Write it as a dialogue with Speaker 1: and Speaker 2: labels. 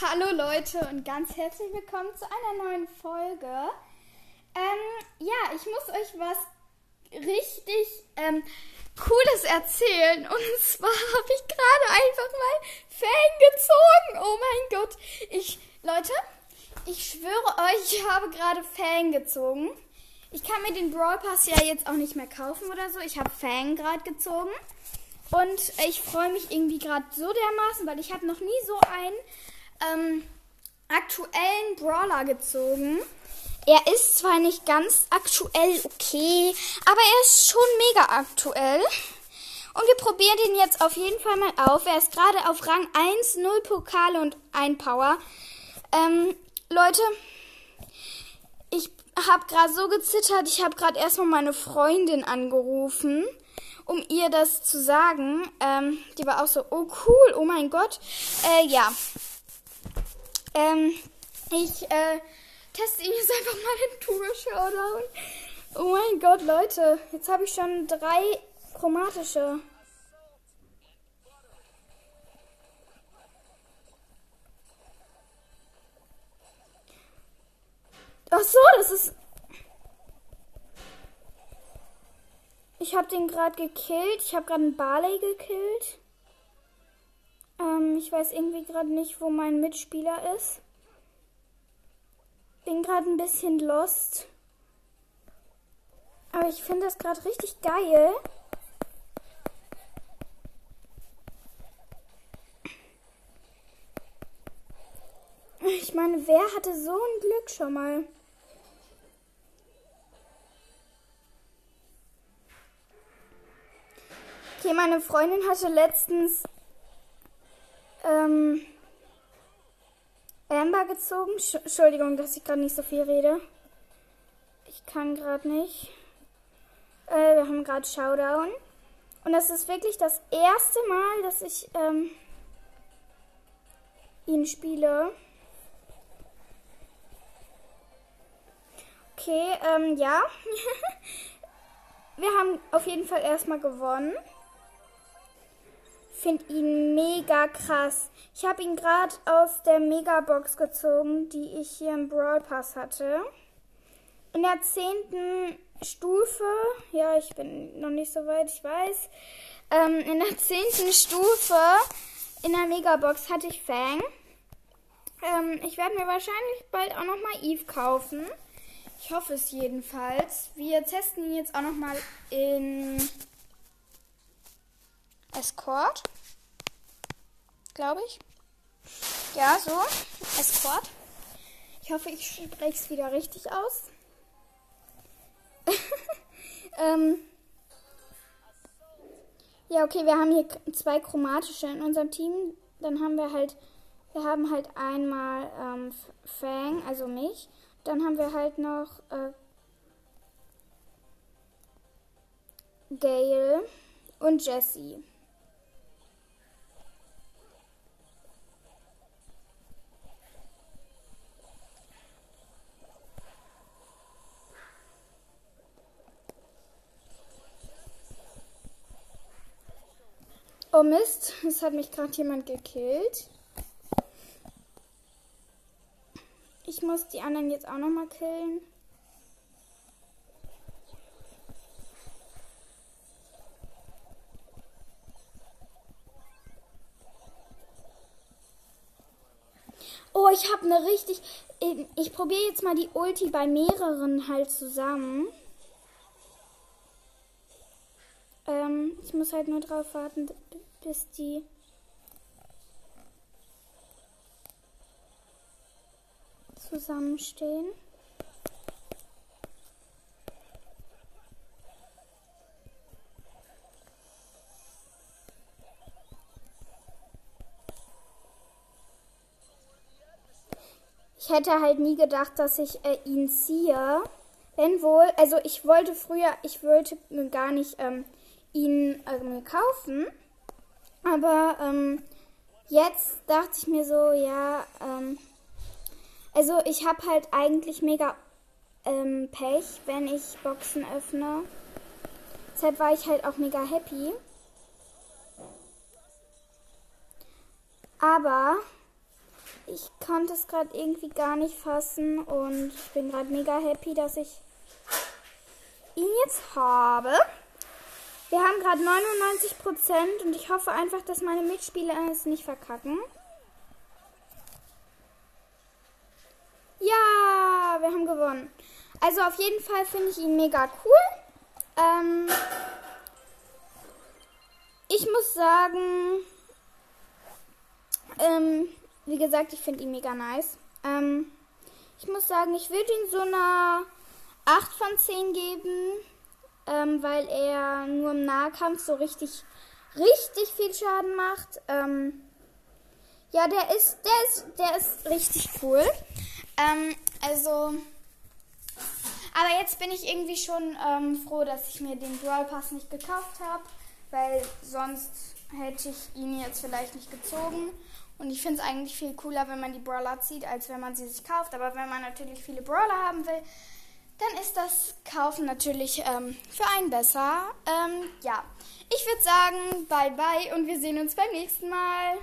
Speaker 1: Hallo Leute und ganz herzlich willkommen zu einer neuen Folge. Ähm, ja, ich muss euch was richtig ähm, Cooles erzählen. Und zwar habe ich gerade einfach mal Fan gezogen. Oh mein Gott. Ich, Leute, ich schwöre euch, ich habe gerade Fan gezogen. Ich kann mir den Brawl Pass ja jetzt auch nicht mehr kaufen oder so. Ich habe Fan gerade gezogen. Und ich freue mich irgendwie gerade so dermaßen, weil ich habe noch nie so einen ähm, aktuellen Brawler gezogen. Er ist zwar nicht ganz aktuell okay, aber er ist schon mega aktuell. Und wir probieren den jetzt auf jeden Fall mal auf. Er ist gerade auf Rang 1, 0 Pokale und 1 Power. Ähm, Leute, ich habe gerade so gezittert. Ich habe gerade erstmal meine Freundin angerufen, um ihr das zu sagen. Ähm, die war auch so, oh cool, oh mein Gott. Äh, ja. Ähm, ich äh, teste ihn jetzt einfach mal in Tour Showdown. Oh mein Gott, Leute. Jetzt habe ich schon drei chromatische. Ach so, das ist. Ich habe den gerade gekillt. Ich habe gerade einen Barley gekillt. Ähm, ich weiß irgendwie gerade nicht, wo mein Mitspieler ist. Bin gerade ein bisschen lost. Aber ich finde das gerade richtig geil. Ich meine, wer hatte so ein Glück schon mal? Okay, meine Freundin hatte letztens ähm, Amber gezogen. Entschuldigung, dass ich gerade nicht so viel rede. Ich kann gerade nicht. Äh, wir haben gerade Showdown. Und das ist wirklich das erste Mal, dass ich ähm, ihn spiele. Okay, ähm, ja. wir haben auf jeden Fall erstmal gewonnen finde ihn mega krass. Ich habe ihn gerade aus der Megabox gezogen, die ich hier im Brawl Pass hatte. In der zehnten Stufe, ja, ich bin noch nicht so weit, ich weiß. Ähm, in der zehnten Stufe in der Megabox hatte ich Fang. Ähm, ich werde mir wahrscheinlich bald auch nochmal Eve kaufen. Ich hoffe es jedenfalls. Wir testen ihn jetzt auch nochmal in Escort. Glaube ich. Ja, so. Escort. Ich hoffe, ich spreche es wieder richtig aus. ähm. Ja, okay, wir haben hier zwei chromatische in unserem Team. Dann haben wir halt, wir haben halt einmal ähm, Fang, also mich. Dann haben wir halt noch äh, Gail und Jessie. Oh Mist, es hat mich gerade jemand gekillt. Ich muss die anderen jetzt auch noch mal killen. Oh, ich habe eine richtig. Ich probiere jetzt mal die Ulti bei mehreren halt zusammen. Ähm, ich muss halt nur drauf warten, bis die zusammenstehen. Ich hätte halt nie gedacht, dass ich äh, ihn ziehe. Wenn wohl, also ich wollte früher, ich wollte gar nicht ähm, ihn äh, kaufen. Aber ähm, jetzt dachte ich mir so, ja, ähm, also ich habe halt eigentlich mega ähm, Pech, wenn ich Boxen öffne. Deshalb war ich halt auch mega happy. Aber ich konnte es gerade irgendwie gar nicht fassen und ich bin gerade mega happy, dass ich ihn jetzt habe. Wir haben gerade 99% und ich hoffe einfach, dass meine Mitspieler es nicht verkacken. Ja, wir haben gewonnen. Also auf jeden Fall finde ich ihn mega cool. Ähm, ich muss sagen, ähm, wie gesagt, ich finde ihn mega nice. Ähm, ich muss sagen, ich würde ihn so eine 8 von 10 geben, ähm, weil er nur im Nahkampf so richtig, richtig viel Schaden macht. Ähm, ja, der ist, der ist, der ist richtig cool. Ähm, also, aber jetzt bin ich irgendwie schon ähm, froh, dass ich mir den Brawl Pass nicht gekauft habe, weil sonst hätte ich ihn jetzt vielleicht nicht gezogen. Und ich finde es eigentlich viel cooler, wenn man die Brawler zieht, als wenn man sie sich kauft. Aber wenn man natürlich viele Brawler haben will, dann ist das Kaufen natürlich ähm, für einen besser. Ähm, ja, ich würde sagen, bye bye und wir sehen uns beim nächsten Mal.